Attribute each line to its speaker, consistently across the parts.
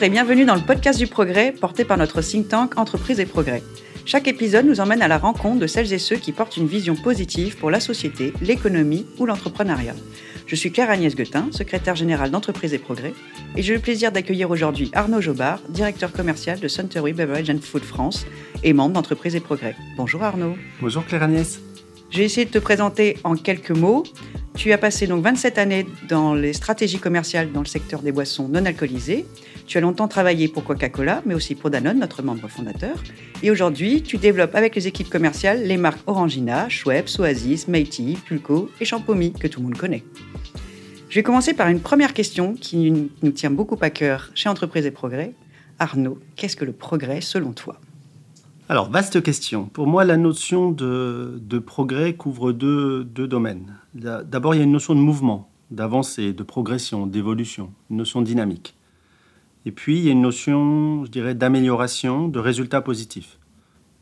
Speaker 1: Bonjour et bienvenue dans le podcast du progrès porté par notre think tank Entreprise et Progrès. Chaque épisode nous emmène à la rencontre de celles et ceux qui portent une vision positive pour la société, l'économie ou l'entrepreneuriat. Je suis Claire Agnès Guetin, secrétaire générale d'Entreprise et Progrès, et j'ai le plaisir d'accueillir aujourd'hui Arnaud Jobard, directeur commercial de Suntory Beverage and Food France et membre d'Entreprise et Progrès. Bonjour Arnaud.
Speaker 2: Bonjour Claire Agnès.
Speaker 1: J'ai essayé de te présenter en quelques mots. Tu as passé donc 27 années dans les stratégies commerciales dans le secteur des boissons non alcoolisées. Tu as longtemps travaillé pour Coca-Cola, mais aussi pour Danone, notre membre fondateur. Et aujourd'hui, tu développes avec les équipes commerciales les marques Orangina, Schweppes, Oasis, Meiti, Pulco et Champomy, que tout le monde connaît. Je vais commencer par une première question qui nous tient beaucoup à cœur chez Entreprise et Progrès. Arnaud, qu'est-ce que le progrès selon toi?
Speaker 2: Alors, vaste question. Pour moi, la notion de, progrès couvre deux, domaines. D'abord, il y a une notion de mouvement, d'avancée, de progression, d'évolution, une notion dynamique. Et puis, il y a une notion, je dirais, d'amélioration, de résultats positifs.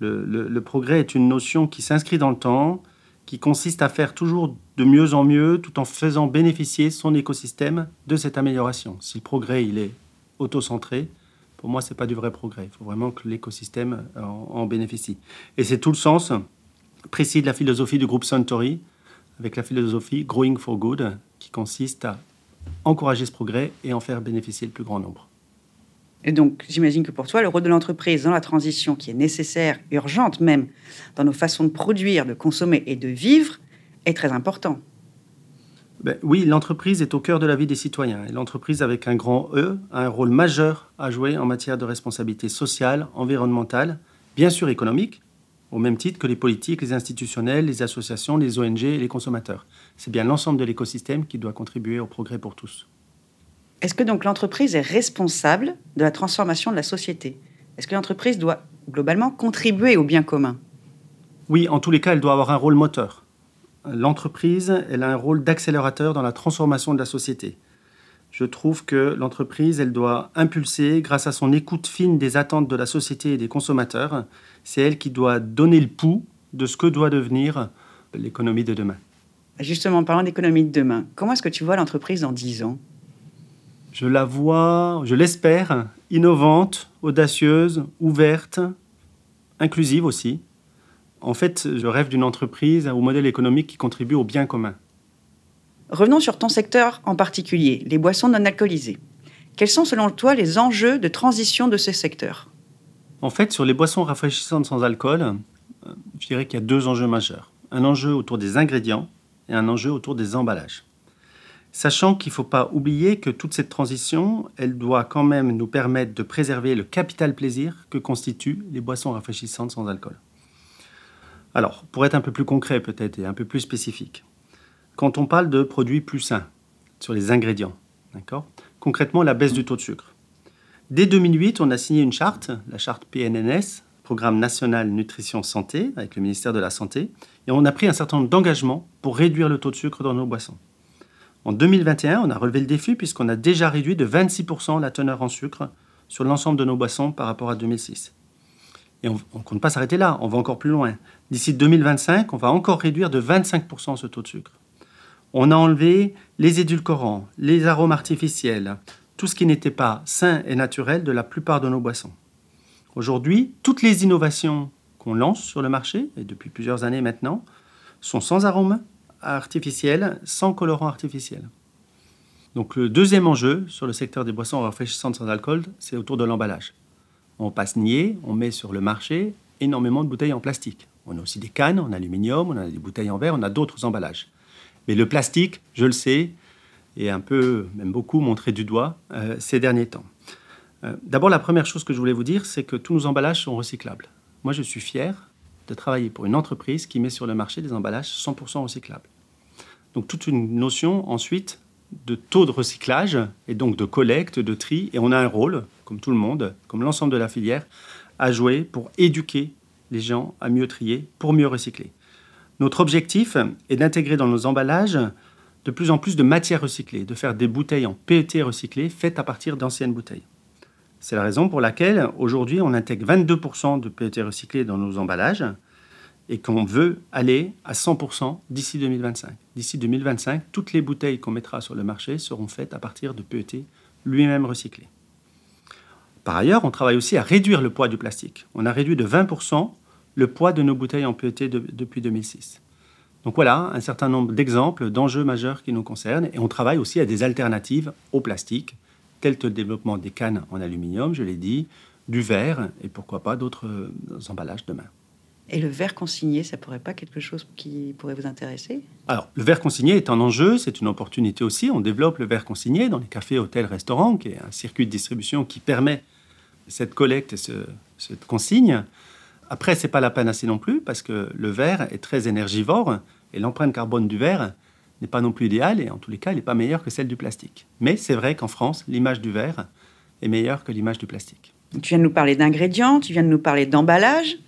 Speaker 2: Le, progrès est une notion qui s'inscrit dans le temps, qui consiste à faire toujours de mieux en mieux, tout en faisant bénéficier son écosystème de cette amélioration. Si le progrès, il est auto-centré, pour moi, ce n'est pas du vrai progrès. Il faut vraiment que l'écosystème en, bénéficie. Et c'est tout le sens précis de la philosophie du groupe Suntory, avec la philosophie Growing for Good, qui consiste à encourager ce progrès et en faire bénéficier le plus grand nombre.
Speaker 1: Et donc, j'imagine que pour toi, le rôle de l'entreprise dans la transition, qui est nécessaire, urgente même, dans nos façons de produire, de consommer et de vivre, est très important.
Speaker 2: Ben oui, l'entreprise est au cœur de la vie des citoyens. Et l'entreprise, avec un grand E, a un rôle majeur à jouer en matière de responsabilité sociale, environnementale, bien sûr économique, au même titre que les politiques, les institutionnels, les associations, les ONG et les consommateurs. C'est bien l'ensemble de l'écosystème qui doit contribuer au progrès pour tous.
Speaker 1: Est-ce que donc l'entreprise est responsable de la transformation de la société? Est-ce que l'entreprise doit globalement contribuer au bien commun?
Speaker 2: Oui, en tous les cas, elle doit avoir un rôle moteur l'entreprise, elle a un rôle d'accélérateur dans la transformation de la société. Je trouve que l'entreprise, elle doit impulser, grâce à son écoute fine des attentes de la société et des consommateurs, c'est elle qui doit donner le pouls de ce que doit devenir l'économie de demain.
Speaker 1: Justement, parlant d'économie de demain, comment est-ce que tu vois l'entreprise dans 10 ans?
Speaker 2: Je la vois, je l'espère, innovante, audacieuse, ouverte, inclusive aussi. En fait, je rêve d'une entreprise au modèle économique qui contribue au bien commun.
Speaker 1: Revenons sur ton secteur en particulier, les boissons non alcoolisées. Quels sont selon toi les enjeux de transition de ce secteur?
Speaker 2: En fait, sur les boissons rafraîchissantes sans alcool, euh, je dirais qu'il y a deux enjeux majeurs. Un enjeu autour des ingrédients et un enjeu autour des emballages. Sachant qu'il ne faut pas oublier que toute cette transition, elle doit quand même nous permettre de préserver le capital plaisir que constituent les boissons rafraîchissantes sans alcool. Alors, pour être un peu plus concret peut-être et un peu plus spécifique, quand on parle de produits plus sains, sur les ingrédients, d'accord? Concrètement, la baisse du taux de sucre. Dès 2008, on a signé une charte, la charte PNNS, Programme national nutrition santé, avec le ministère de la Santé, et on a pris un certain nombre d'engagements pour réduire le taux de sucre dans nos boissons. En 2021, on a relevé le défi puisqu'on a déjà réduit de 26% la teneur en sucre sur l'ensemble de nos boissons par rapport à 2006. Et on ne compte pas s'arrêter là, on va encore plus loin. D'ici 2025, on va encore réduire de 25% ce taux de sucre. On a enlevé les édulcorants, les arômes artificiels, tout ce qui n'était pas sain et naturel de la plupart de nos boissons. Aujourd'hui, toutes les innovations qu'on lance sur le marché, et depuis plusieurs années maintenant, sont sans arômes artificiels, sans colorants artificiels. Donc le deuxième enjeu sur le secteur des boissons rafraîchissantes sans alcool, c'est autour de l'emballage on passe nier, on met sur le marché énormément de bouteilles en plastique. On a aussi des cannes en aluminium, on a des bouteilles en verre, on a d'autres emballages. Mais le plastique, je le sais, est un peu, même beaucoup, montré du doigt euh, ces derniers temps. Euh, d'abord, la première chose que je voulais vous dire, c'est que tous nos emballages sont recyclables. Moi, je suis fier de travailler pour une entreprise qui met sur le marché des emballages 100% recyclables. Donc toute une notion ensuite de taux de recyclage et donc de collecte, de tri. Et on a un rôle, comme tout le monde, comme l'ensemble de la filière, à jouer pour éduquer les gens à mieux trier, pour mieux recycler. Notre objectif est d'intégrer dans nos emballages de plus en plus de matières recyclées, de faire des bouteilles en PET recyclées faites à partir d'anciennes bouteilles. C'est la raison pour laquelle aujourd'hui on intègre 22% de PET recyclés dans nos emballages et qu'on veut aller à 100% d'ici 2025. D'ici 2025, toutes les bouteilles qu'on mettra sur le marché seront faites à partir de PET lui-même recyclé. Par ailleurs, on travaille aussi à réduire le poids du plastique. On a réduit de 20% le poids de nos bouteilles en PET depuis 2006. Donc voilà un certain nombre d'exemples d'enjeux majeurs qui nous concernent et on travaille aussi à des alternatives au plastique, telles que le développement des cannes en aluminium, je l'ai dit, du verre et pourquoi pas d'autres euh, emballages demain.
Speaker 1: Et le verre consigné, ça pourrait pas quelque chose qui pourrait vous intéresser?
Speaker 2: Alors, le verre consigné est un enjeu, c'est une opportunité aussi. On développe le verre consigné dans les cafés, hôtels, restaurants, qui est un circuit de distribution qui permet cette collecte et cette consigne. Après, c'est pas la panacée non plus, parce que le verre est très énergivore, et l'empreinte carbone du verre n'est pas non plus idéale, et en tous les cas, elle n'est pas meilleure que celle du plastique. Mais c'est vrai qu'en France, l'image du verre est meilleure que l'image du plastique.
Speaker 1: Tu viens de nous parler d'ingrédients, tu viens de nous parler d'emballage.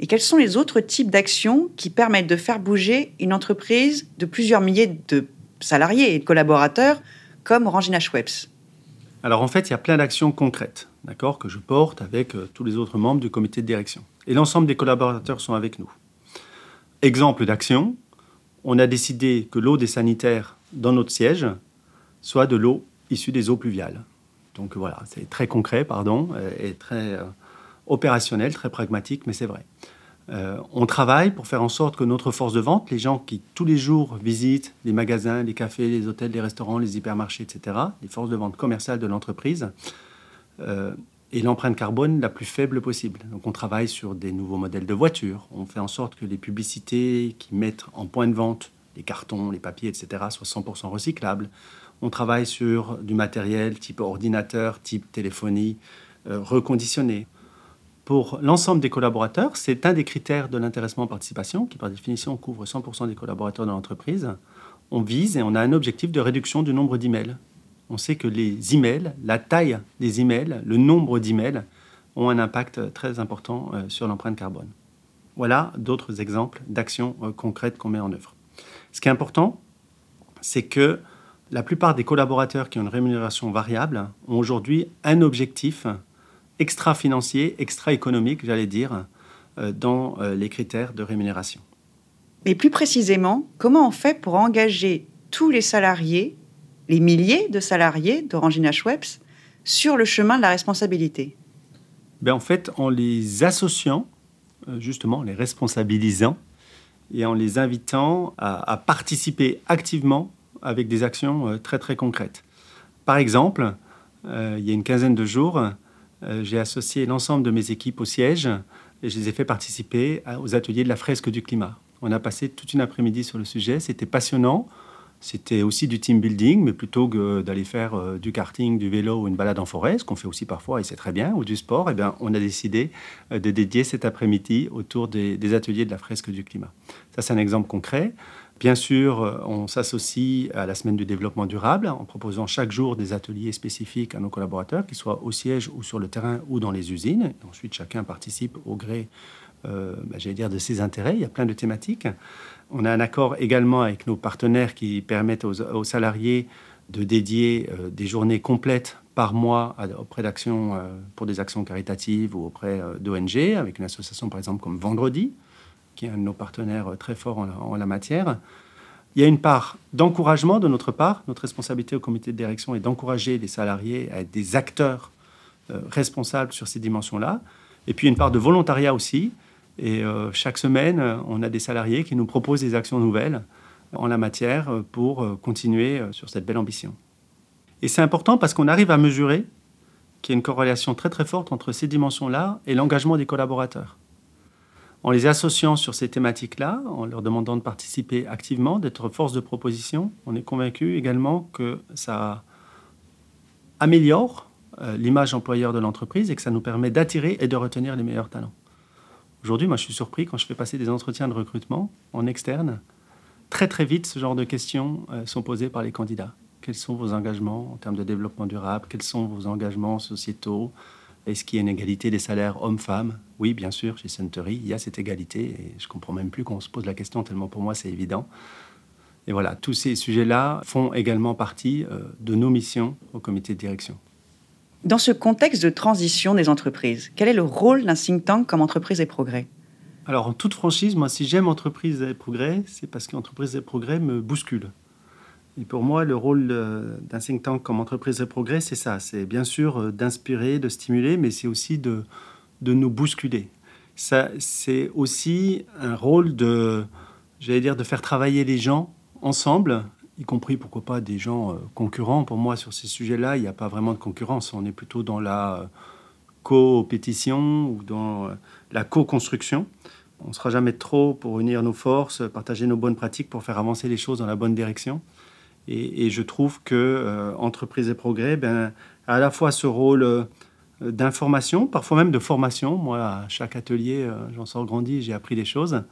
Speaker 1: Et quels sont les autres types d'actions qui permettent de faire bouger une entreprise de plusieurs milliers de salariés et de collaborateurs comme Orangina Schweppes?
Speaker 2: Alors en fait, il y a plein d'actions concrètes, d'accord, que je porte avec euh, tous les autres membres du comité de direction. Et l'ensemble des collaborateurs sont avec nous. Exemple d'action, on a décidé que l'eau des sanitaires dans notre siège soit de l'eau issue des eaux pluviales. Donc voilà, c'est très concret, pardon, et très euh, opérationnel, très pragmatique, mais c'est vrai. Euh, on travaille pour faire en sorte que notre force de vente, les gens qui tous les jours visitent les magasins, les cafés, les hôtels, les restaurants, les hypermarchés, etc., les forces de vente commerciales de l'entreprise, euh, aient l'empreinte carbone la plus faible possible. Donc on travaille sur des nouveaux modèles de voitures, on fait en sorte que les publicités qui mettent en point de vente les cartons, les papiers, etc., soient 100% recyclables. On travaille sur du matériel type ordinateur, type téléphonie, euh, reconditionné pour l'ensemble des collaborateurs, c'est un des critères de l'intéressement participation, qui par définition couvre 100% des collaborateurs de l'entreprise. On vise et on a un objectif de réduction du nombre d'emails. On sait que les emails, la taille des emails, le nombre d'emails ont un impact très important euh, sur l'empreinte carbone. Voilà d'autres exemples d'actions euh, concrètes qu'on met en œuvre. Ce qui est important, c'est que la plupart des collaborateurs qui ont une rémunération variable ont aujourd'hui un objectif extra-financier, extra-économique, j'allais dire, euh, dans euh, les critères de rémunération.
Speaker 1: Mais plus précisément, comment on fait pour engager tous les salariés, les milliers de salariés d'Orangina Schweppes, sur le chemin de la responsabilité?
Speaker 2: Ben En fait, en les associant, euh, justement, en les responsabilisant, et en les invitant à, participer activement avec des actions très très concrètes. Par exemple, il y a une quinzaine de jours, j'ai associé l'ensemble de mes équipes au siège et je les ai fait participer aux ateliers de la fresque du climat. On a passé toute une après-midi sur le sujet, c'était passionnant. C'était aussi du team building, mais plutôt que d'aller faire euh, du karting, du vélo ou une balade en forêt, ce qu'on fait aussi parfois et c'est très bien, ou du sport, eh bien, on a décidé euh, de dédier cet après-midi autour des, ateliers de la fresque du climat. Ça, c'est un exemple concret. Bien sûr, euh, on s'associe à la semaine du développement durable en proposant chaque jour des ateliers spécifiques à nos collaborateurs, qu'ils soient au siège ou sur le terrain ou dans les usines. ensuite, chacun participe au gré, euh, bah, j'allais dire, de ses intérêts. Il y a plein de thématiques. On a un accord également avec nos partenaires qui permettent aux, salariés de dédier euh, des journées complètes par mois auprès d'actions pour des actions caritatives ou auprès d'ONG, avec une association par exemple comme Vendredi, qui est un de nos partenaires très forts en la, matière. Il y a une part d'encouragement de notre part. Notre responsabilité au comité de direction est d'encourager les salariés à être des acteurs euh, responsables sur ces dimensions-là. Et puis une part de volontariat aussi. Et euh, chaque semaine, on a des salariés qui nous proposent des actions nouvelles en la matière pour euh, continuer sur cette belle ambition. Et c'est important parce qu'on arrive à mesurer qu'il y a une corrélation très très forte entre ces dimensions-là et l'engagement des collaborateurs. En les associant sur ces thématiques-là, en leur demandant de participer activement, d'être force de proposition, on est convaincu également que ça améliore euh, l'image employeur de l'entreprise et que ça nous permet d'attirer et de retenir les meilleurs talents. Aujourd'hui, moi, je suis surpris quand je fais passer des entretiens de recrutement en externe. Très, très vite, ce genre de questions euh, sont posées par les candidats. Quels sont vos engagements en termes de développement durable? Quels sont vos engagements sociétaux? Est-ce qu'il y a une égalité des salaires hommes-femmes? Oui, bien sûr, chez Suntory, il y a cette égalité. Et je comprends même plus qu'on se pose la question, tellement pour moi c'est évident. Et voilà, tous ces sujets-là font également partie euh, de nos missions au comité de direction.
Speaker 1: Dans ce contexte de transition des entreprises, quel est le rôle d'un think tank comme Entreprise et Progrès?
Speaker 2: Alors, en toute franchise, moi, si j'aime Entreprise et Progrès, c'est parce qu'Entreprise et Progrès me bouscule. Et pour moi, le rôle d'un think tank comme Entreprise et Progrès, c'est ça. C'est bien sûr d'inspirer, de stimuler, mais c'est aussi de, de nous bousculer. C'est aussi un rôle de, j'allais dire, de faire travailler les gens ensemble, y compris, pourquoi pas, des gens concurrents. Pour moi, sur ces sujets-là, il n'y a pas vraiment de concurrence. On est plutôt dans la co-pétition ou dans la co-construction. On ne sera jamais trop pour unir nos forces, partager nos bonnes pratiques pour faire avancer les choses dans la bonne direction. Et, je trouve que euh, et Progrès ben, a à la fois ce rôle euh, d'information, parfois même de formation. Moi, à chaque atelier, euh, j'en sors grandi, j'ai appris des choses.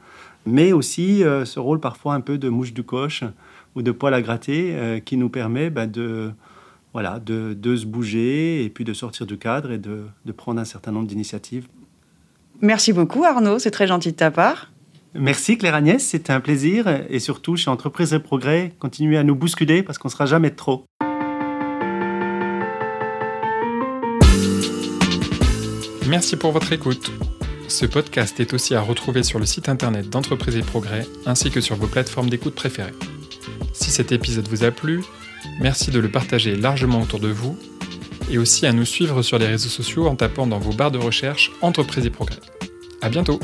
Speaker 2: Mais aussi ce rôle parfois un peu de mouche du coche ou de poil à gratter qui nous permet ben, de, voilà, de, de, se bouger et puis de sortir du cadre et de, de prendre un certain nombre d'initiatives
Speaker 1: Merci beaucoup Arnaud, c'est très gentil de ta part.
Speaker 2: Merci Claire Agnès, c'était un plaisir et surtout chez Entreprise et Progrès, continuez à nous bousculer parce qu'on ne sera jamais trop.
Speaker 3: Merci pour votre écoute. Ce podcast est aussi à retrouver sur le site internet d'Entreprise et Progrès ainsi que sur vos plateformes d'écoute préférées. Si cet épisode vous a plu, merci de le partager largement autour de vous et aussi à nous suivre sur les réseaux sociaux en tapant dans vos barres de recherche Entreprise et Progrès. À bientôt